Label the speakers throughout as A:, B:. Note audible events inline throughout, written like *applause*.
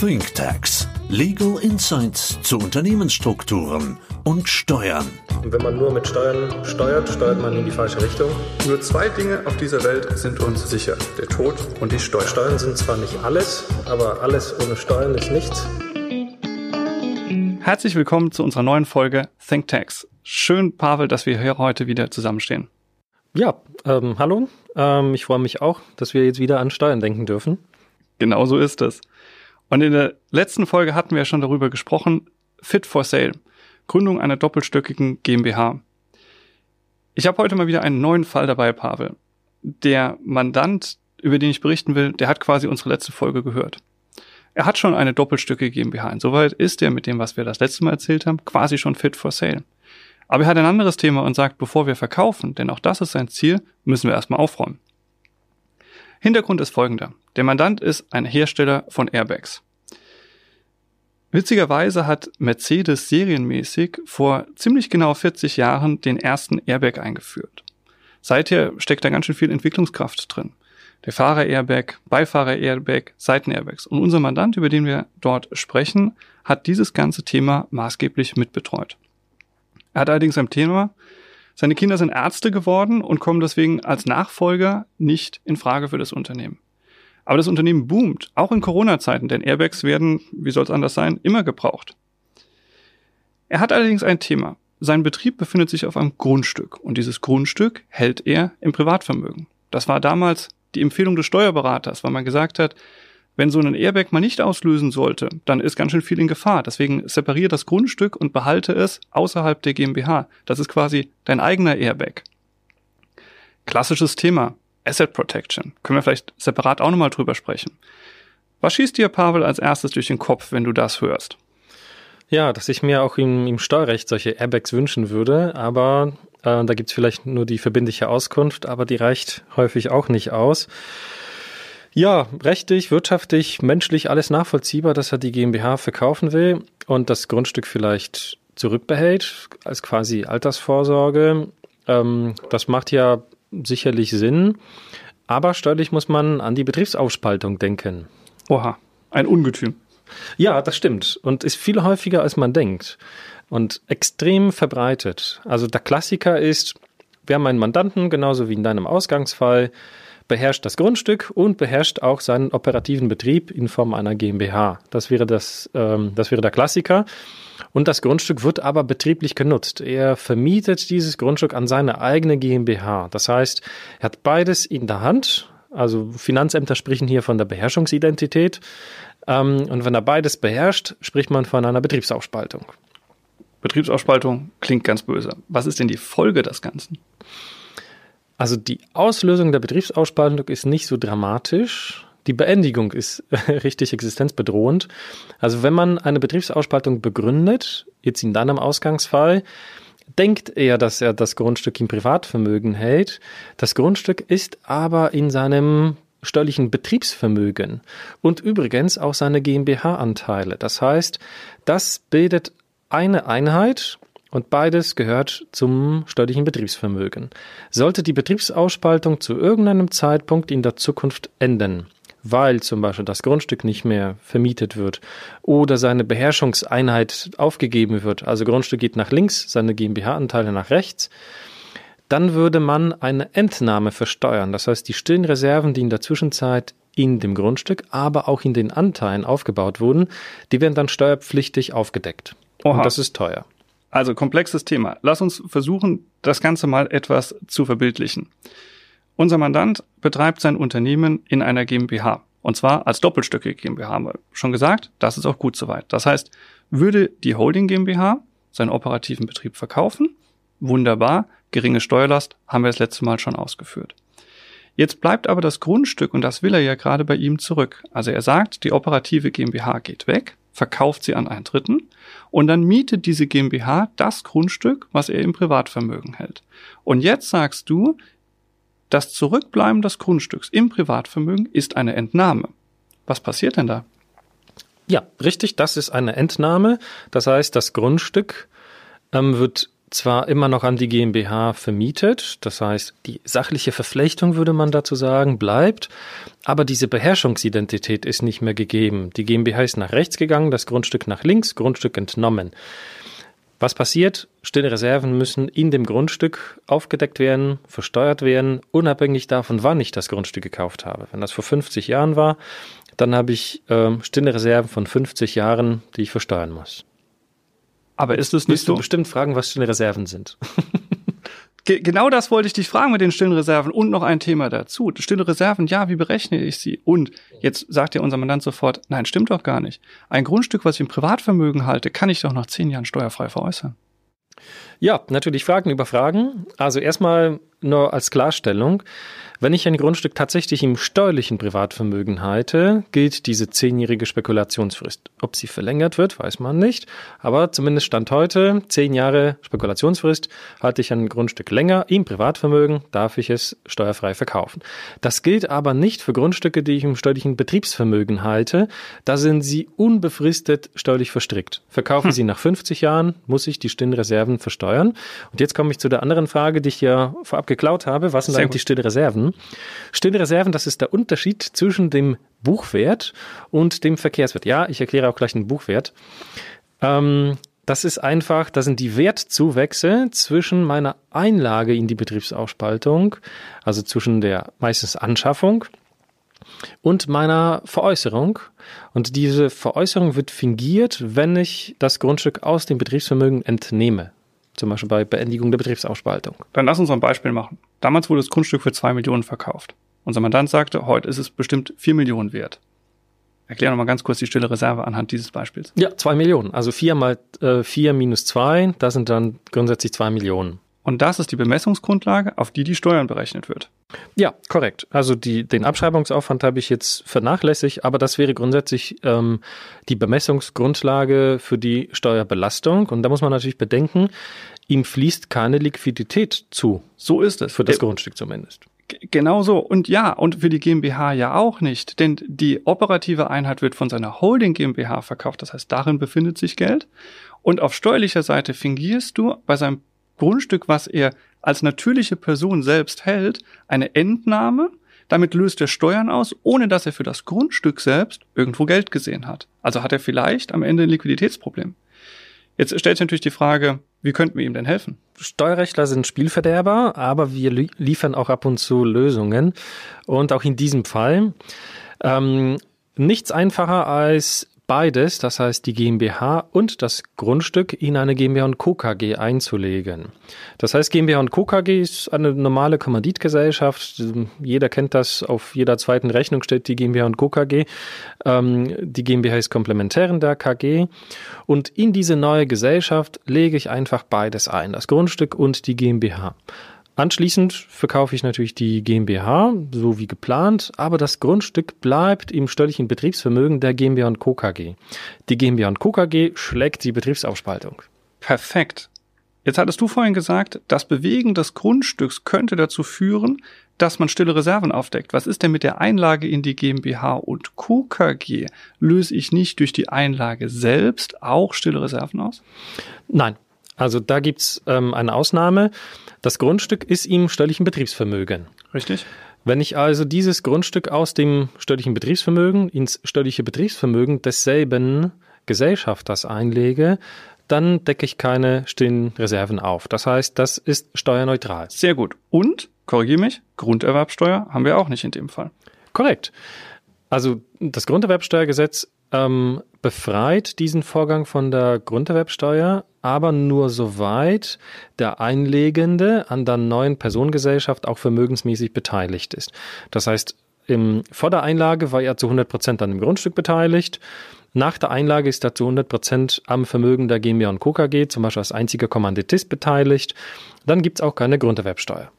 A: ThinkTax. Legal Insights zu Unternehmensstrukturen und Steuern.
B: Und wenn man nur mit Steuern steuert, steuert man in die falsche Richtung. Nur zwei Dinge auf dieser Welt sind uns sicher. Der Tod und die Steuern. Steuern sind zwar nicht alles, aber alles ohne Steuern ist nichts.
C: Herzlich willkommen zu unserer neuen Folge ThinkTax. Schön, Pavel, dass wir hier heute wieder zusammenstehen.
D: Ja, ähm, hallo. Ähm, ich freue mich auch, dass wir jetzt wieder an Steuern denken dürfen.
C: Genau so ist es. Und in der letzten Folge hatten wir ja schon darüber gesprochen, Fit for Sale, Gründung einer doppelstöckigen GmbH. Ich habe heute mal wieder einen neuen Fall dabei, Pavel. Der Mandant, über den ich berichten will, der hat quasi unsere letzte Folge gehört. Er hat schon eine doppelstöckige GmbH. Insoweit ist er mit dem, was wir das letzte Mal erzählt haben, quasi schon fit for sale. Aber er hat ein anderes Thema und sagt, bevor wir verkaufen, denn auch das ist sein Ziel, müssen wir erstmal aufräumen. Hintergrund ist folgender. Der Mandant ist ein Hersteller von Airbags. Witzigerweise hat Mercedes serienmäßig vor ziemlich genau 40 Jahren den ersten Airbag eingeführt. Seither steckt da ganz schön viel Entwicklungskraft drin. Der Fahrer-Airbag, Beifahrer-Airbag, Seiten-Airbags. Und unser Mandant, über den wir dort sprechen, hat dieses ganze Thema maßgeblich mitbetreut. Er hat allerdings ein Thema, seine Kinder sind Ärzte geworden und kommen deswegen als Nachfolger nicht in Frage für das Unternehmen. Aber das Unternehmen boomt, auch in Corona-Zeiten, denn Airbags werden, wie soll es anders sein, immer gebraucht. Er hat allerdings ein Thema. Sein Betrieb befindet sich auf einem Grundstück und dieses Grundstück hält er im Privatvermögen. Das war damals die Empfehlung des Steuerberaters, weil man gesagt hat, wenn so ein Airbag mal nicht auslösen sollte, dann ist ganz schön viel in Gefahr. Deswegen separiere das Grundstück und behalte es außerhalb der GmbH. Das ist quasi dein eigener Airbag. Klassisches Thema. Asset Protection. Können wir vielleicht separat auch nochmal drüber sprechen. Was schießt dir, Pavel, als erstes durch den Kopf, wenn du das hörst?
D: Ja, dass ich mir auch im, im Steuerrecht solche Airbags wünschen würde, aber äh, da gibt's vielleicht nur die verbindliche Auskunft, aber die reicht häufig auch nicht aus. Ja, rechtlich, wirtschaftlich, menschlich alles nachvollziehbar, dass er die GmbH verkaufen will und das Grundstück vielleicht zurückbehält als quasi Altersvorsorge. Ähm, das macht ja sicherlich Sinn, aber steuerlich muss man an die Betriebsaufspaltung denken.
C: Oha, ein Ungetüm.
D: Ja, das stimmt und ist viel häufiger, als man denkt und extrem verbreitet. Also der Klassiker ist, wir haben einen Mandanten, genauso wie in deinem Ausgangsfall, beherrscht das Grundstück und beherrscht auch seinen operativen Betrieb in Form einer GmbH. Das wäre das, ähm, das wäre der Klassiker. Und das Grundstück wird aber betrieblich genutzt. Er vermietet dieses Grundstück an seine eigene GmbH. Das heißt, er hat beides in der Hand. Also Finanzämter sprechen hier von der Beherrschungsidentität. Ähm, und wenn er beides beherrscht, spricht man von einer Betriebsaufspaltung.
C: Betriebsaufspaltung klingt ganz böse. Was ist denn die Folge des Ganzen?
D: Also die Auslösung der Betriebsausspaltung ist nicht so dramatisch. Die Beendigung ist *laughs* richtig existenzbedrohend. Also wenn man eine Betriebsausspaltung begründet, jetzt in deinem Ausgangsfall, denkt er, dass er das Grundstück im Privatvermögen hält. Das Grundstück ist aber in seinem steuerlichen Betriebsvermögen und übrigens auch seine GmbH-Anteile. Das heißt, das bildet eine Einheit und beides gehört zum steuerlichen Betriebsvermögen. Sollte die Betriebsausspaltung zu irgendeinem Zeitpunkt in der Zukunft enden, weil zum Beispiel das Grundstück nicht mehr vermietet wird oder seine Beherrschungseinheit aufgegeben wird, also Grundstück geht nach links, seine GmbH-Anteile nach rechts, dann würde man eine Entnahme versteuern. Das heißt, die stillen Reserven, die in der Zwischenzeit in dem Grundstück, aber auch in den Anteilen aufgebaut wurden, die werden dann steuerpflichtig aufgedeckt. Oha. Und das ist teuer.
C: Also komplexes Thema. Lass uns versuchen, das Ganze mal etwas zu verbildlichen. Unser Mandant betreibt sein Unternehmen in einer GmbH. Und zwar als doppelstöckige GmbH haben wir schon gesagt. Das ist auch gut soweit. Das heißt, würde die Holding GmbH seinen operativen Betrieb verkaufen, wunderbar, geringe Steuerlast, haben wir das letzte Mal schon ausgeführt. Jetzt bleibt aber das Grundstück und das will er ja gerade bei ihm zurück. Also er sagt, die operative GmbH geht weg, verkauft sie an einen Dritten und dann mietet diese GmbH das Grundstück, was er im Privatvermögen hält. Und jetzt sagst du, das Zurückbleiben des Grundstücks im Privatvermögen ist eine Entnahme. Was passiert denn da?
D: Ja, richtig, das ist eine Entnahme. Das heißt, das Grundstück ähm, wird zwar immer noch an die GmbH vermietet, das heißt, die sachliche Verflechtung, würde man dazu sagen, bleibt, aber diese Beherrschungsidentität ist nicht mehr gegeben. Die GmbH ist nach rechts gegangen, das Grundstück nach links, Grundstück entnommen. Was passiert? Stille Reserven müssen in dem Grundstück aufgedeckt werden, versteuert werden, unabhängig davon, wann ich das Grundstück gekauft habe. Wenn das vor 50 Jahren war, dann habe ich äh, stille Reserven von 50 Jahren, die ich versteuern muss.
C: Aber ist es nicht so?
D: du bestimmt fragen, was stille Reserven sind? *laughs*
C: Ge genau das wollte ich dich fragen mit den stillen Reserven und noch ein Thema dazu. Stille Reserven, ja, wie berechne ich sie? Und jetzt sagt ja unser Mandant sofort, nein, stimmt doch gar nicht. Ein Grundstück, was ich im Privatvermögen halte, kann ich doch nach zehn Jahren steuerfrei veräußern.
D: Ja, natürlich Fragen über Fragen. Also erstmal nur als Klarstellung. Wenn ich ein Grundstück tatsächlich im steuerlichen Privatvermögen halte, gilt diese zehnjährige Spekulationsfrist. Ob sie verlängert wird, weiß man nicht. Aber zumindest Stand heute, zehn Jahre Spekulationsfrist, halte ich ein Grundstück länger im Privatvermögen, darf ich es steuerfrei verkaufen. Das gilt aber nicht für Grundstücke, die ich im steuerlichen Betriebsvermögen halte. Da sind sie unbefristet steuerlich verstrickt. Verkaufen hm. sie nach 50 Jahren, muss ich die stillen Reserven versteuern. Und jetzt komme ich zu der anderen Frage, die ich ja vorab geklaut habe. Was sind Sehr eigentlich gut. stille Reserven? Stille Reserven, das ist der Unterschied zwischen dem Buchwert und dem Verkehrswert. Ja, ich erkläre auch gleich den Buchwert. Ähm, das ist einfach, das sind die Wertzuwächse zwischen meiner Einlage in die Betriebsaufspaltung, also zwischen der meistens Anschaffung und meiner Veräußerung. Und diese Veräußerung wird fingiert, wenn ich das Grundstück aus dem Betriebsvermögen entnehme. Zum Beispiel bei Beendigung der Betriebsaufspaltung.
C: Dann lass uns ein Beispiel machen. Damals wurde das Grundstück für zwei Millionen verkauft. Unser Mandant sagte, heute ist es bestimmt vier Millionen wert. Erklär nochmal ganz kurz die stille Reserve anhand dieses Beispiels.
D: Ja, zwei Millionen. Also vier mal äh, vier minus zwei, das sind dann grundsätzlich zwei Millionen.
C: Und das ist die Bemessungsgrundlage, auf die die Steuern berechnet wird.
D: Ja, korrekt. Also die, den Abschreibungsaufwand habe ich jetzt vernachlässigt, aber das wäre grundsätzlich ähm, die Bemessungsgrundlage für die Steuerbelastung. Und da muss man natürlich bedenken, ihm fließt keine Liquidität zu.
C: So ist es.
D: Für das Grundstück zumindest.
C: Genau so. Und ja, und für die GmbH ja auch nicht, denn die operative Einheit wird von seiner Holding GmbH verkauft. Das heißt, darin befindet sich Geld. Und auf steuerlicher Seite fingierst du bei seinem Grundstück, was er als natürliche Person selbst hält, eine Entnahme. Damit löst er Steuern aus, ohne dass er für das Grundstück selbst irgendwo Geld gesehen hat. Also hat er vielleicht am Ende ein Liquiditätsproblem. Jetzt stellt sich natürlich die Frage, wie könnten wir ihm denn helfen?
D: Steuerrechtler sind Spielverderber, aber wir liefern auch ab und zu Lösungen. Und auch in diesem Fall ähm, nichts einfacher als beides, das heißt die GmbH und das Grundstück, in eine GmbH und Co. KG einzulegen. Das heißt, GmbH und Co. KG ist eine normale Kommanditgesellschaft. Jeder kennt das, auf jeder zweiten Rechnung steht die GmbH und Co. KG. Ähm, die GmbH ist komplementär in der KG. Und in diese neue Gesellschaft lege ich einfach beides ein, das Grundstück und die GmbH. Anschließend verkaufe ich natürlich die GmbH, so wie geplant, aber das Grundstück bleibt im steuerlichen Betriebsvermögen der GmbH und Co. KG. Die GmbH und Co. KG schlägt die Betriebsaufspaltung.
C: Perfekt. Jetzt hattest du vorhin gesagt, das Bewegen des Grundstücks könnte dazu führen, dass man stille Reserven aufdeckt. Was ist denn mit der Einlage in die GmbH und Co. KG? Löse ich nicht durch die Einlage selbst auch stille Reserven aus?
D: Nein. Also da gibt's ähm, eine Ausnahme. Das Grundstück ist im steuerlichen Betriebsvermögen.
C: Richtig.
D: Wenn ich also dieses Grundstück aus dem steuerlichen Betriebsvermögen ins steuerliche Betriebsvermögen desselben Gesellschafters einlege, dann decke ich keine stillen Reserven auf. Das heißt, das ist steuerneutral.
C: Sehr gut. Und, korrigiere mich, Grunderwerbsteuer haben wir auch nicht in dem Fall.
D: Korrekt. Also das Grunderwerbsteuergesetz ähm, befreit diesen Vorgang von der Grunderwerbsteuer, aber nur soweit der Einlegende an der neuen Personengesellschaft auch vermögensmäßig beteiligt ist. Das heißt, im, vor der Einlage war er zu 100 Prozent an dem Grundstück beteiligt. Nach der Einlage ist er zu 100 Prozent am Vermögen der GmbH und Co. Zum Beispiel als einziger Kommanditist beteiligt. Dann gibt's auch keine Grunderwerbsteuer.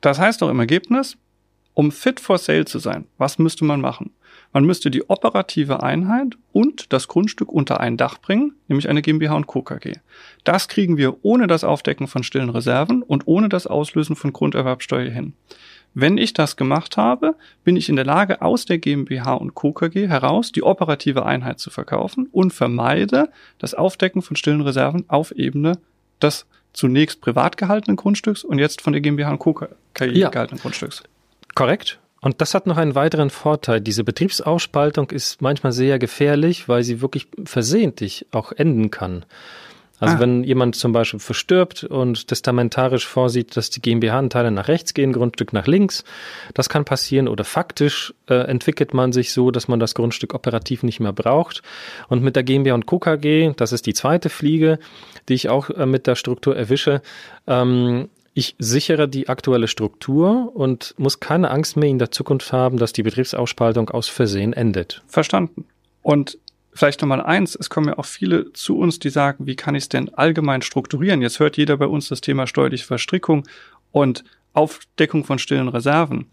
C: Das heißt doch im Ergebnis, um fit for sale zu sein, was müsste man machen? Man müsste die operative Einheit und das Grundstück unter ein Dach bringen, nämlich eine GmbH und Co. KG. Das kriegen wir ohne das Aufdecken von stillen Reserven und ohne das Auslösen von Grunderwerbsteuer hin. Wenn ich das gemacht habe, bin ich in der Lage, aus der GmbH und Co. KG heraus die operative Einheit zu verkaufen und vermeide das Aufdecken von stillen Reserven auf Ebene des zunächst privat gehaltenen Grundstücks und jetzt von der GmbH und Co. KI
D: Ja.
C: gehaltenen Grundstücks.
D: Korrekt. Und das hat noch einen weiteren Vorteil. Diese Betriebsausspaltung ist manchmal sehr gefährlich, weil sie wirklich versehentlich auch enden kann. Also
C: Ah.
D: wenn jemand zum Beispiel verstirbt und testamentarisch vorsieht, dass die GmbH-Anteile nach rechts gehen, Grundstück nach links, das kann passieren. Oder faktisch äh, entwickelt man sich so, dass man das Grundstück operativ nicht mehr braucht. Und mit der GmbH und Co. KG, das ist die zweite Fliege, die ich auch äh, mit der Struktur erwische, ähm, ich sichere die aktuelle Struktur und muss keine Angst mehr in der Zukunft haben, dass die Betriebsausspaltung aus Versehen endet.
C: Verstanden. Und vielleicht nochmal eins, es kommen ja auch viele zu uns, die sagen, wie kann ich es denn allgemein strukturieren? Jetzt hört jeder bei uns das Thema steuerliche Verstrickung und Aufdeckung von stillen Reserven.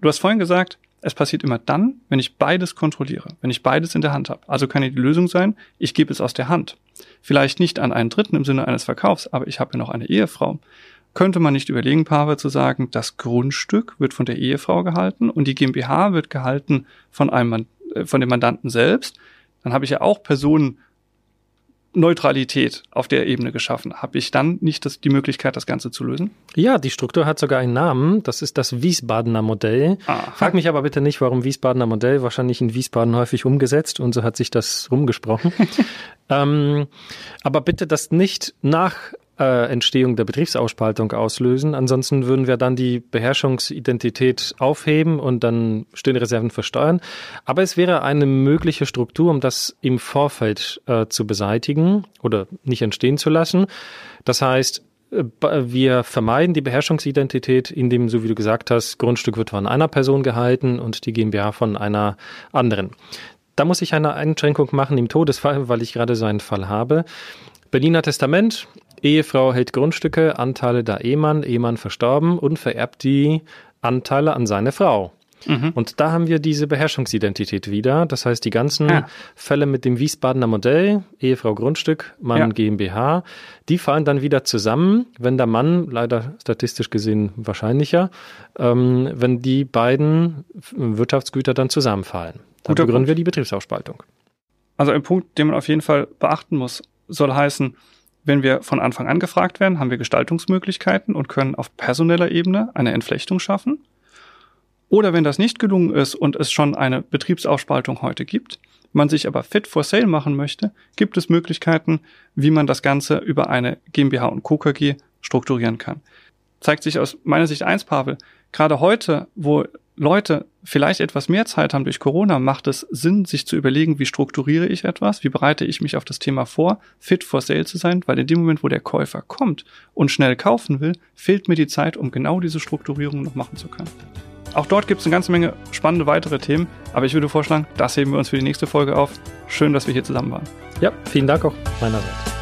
C: Du hast vorhin gesagt, es passiert immer dann, wenn ich beides kontrolliere, wenn ich beides in der Hand habe. Also kann die Lösung sein, ich gebe es aus der Hand. Vielleicht nicht an einen Dritten im Sinne eines Verkaufs, aber ich habe ja noch eine Ehefrau. Könnte man nicht überlegen, Pavel, zu sagen, das Grundstück wird von der Ehefrau gehalten und die GmbH wird gehalten von einem äh, von dem Mandanten selbst? Dann habe ich ja auch Personenneutralität auf der Ebene geschaffen. Habe ich dann nicht das, die Möglichkeit, das Ganze zu lösen?
D: Ja, die Struktur hat sogar einen Namen. Das ist das Wiesbadener Modell.
C: Aha.
D: Frag mich aber bitte nicht, warum Wiesbadener Modell. Wahrscheinlich in Wiesbaden häufig umgesetzt und so hat sich das rumgesprochen. *laughs* ähm, aber bitte das nicht nach äh, Entstehung der Betriebsausspaltung auslösen. Ansonsten würden wir dann die Beherrschungsidentität aufheben und dann stille Reserven versteuern. Aber es wäre eine mögliche Struktur, um das im Vorfeld äh, zu beseitigen oder nicht entstehen zu lassen. Das heißt, äh, wir vermeiden die Beherrschungsidentität, indem, so wie du gesagt hast, Grundstück wird von einer Person gehalten und die GmbH von einer anderen. Da muss ich eine Einschränkung machen im Todesfall, weil ich gerade so einen Fall habe. Berliner Testament, Ehefrau hält Grundstücke, Anteile der Ehemann, Ehemann verstorben und vererbt die Anteile an seine Frau. Und da haben wir diese Beherrschungsidentität wieder. Das heißt, die ganzen
C: Ja.
D: Fälle mit dem Wiesbadener Modell, Ehefrau Grundstück, Mann
C: Ja.
D: GmbH, die fallen dann wieder zusammen, wenn der Mann, leider statistisch gesehen wahrscheinlicher, ähm, wenn die beiden Wirtschaftsgüter dann zusammenfallen. Dann
C: Guter
D: begründen
C: Punkt.
D: wir die Betriebsausspaltung.
C: Also ein Punkt, den man auf jeden Fall beachten muss, soll heißen, wenn wir von Anfang an gefragt werden, haben wir Gestaltungsmöglichkeiten und können auf personeller Ebene eine Entflechtung schaffen. Oder wenn das nicht gelungen ist und es schon eine Betriebsausspaltung heute gibt, man sich aber fit for sale machen möchte, gibt es Möglichkeiten, wie man das Ganze über eine GmbH und Co. KG strukturieren kann. Zeigt sich aus meiner Sicht eins, Pavel, gerade heute, wo Leute vielleicht etwas mehr Zeit haben durch Corona, macht es Sinn, sich zu überlegen, wie strukturiere ich etwas, wie bereite ich mich auf das Thema vor, fit for sale zu sein, weil in dem Moment, wo der Käufer kommt und schnell kaufen will, fehlt mir die Zeit, um genau diese Strukturierung noch machen zu können. Auch dort gibt es eine ganze Menge spannende weitere Themen, aber ich würde vorschlagen, das heben wir uns für die nächste Folge auf. Schön, dass wir hier zusammen waren.
D: Ja, vielen Dank auch meinerseits.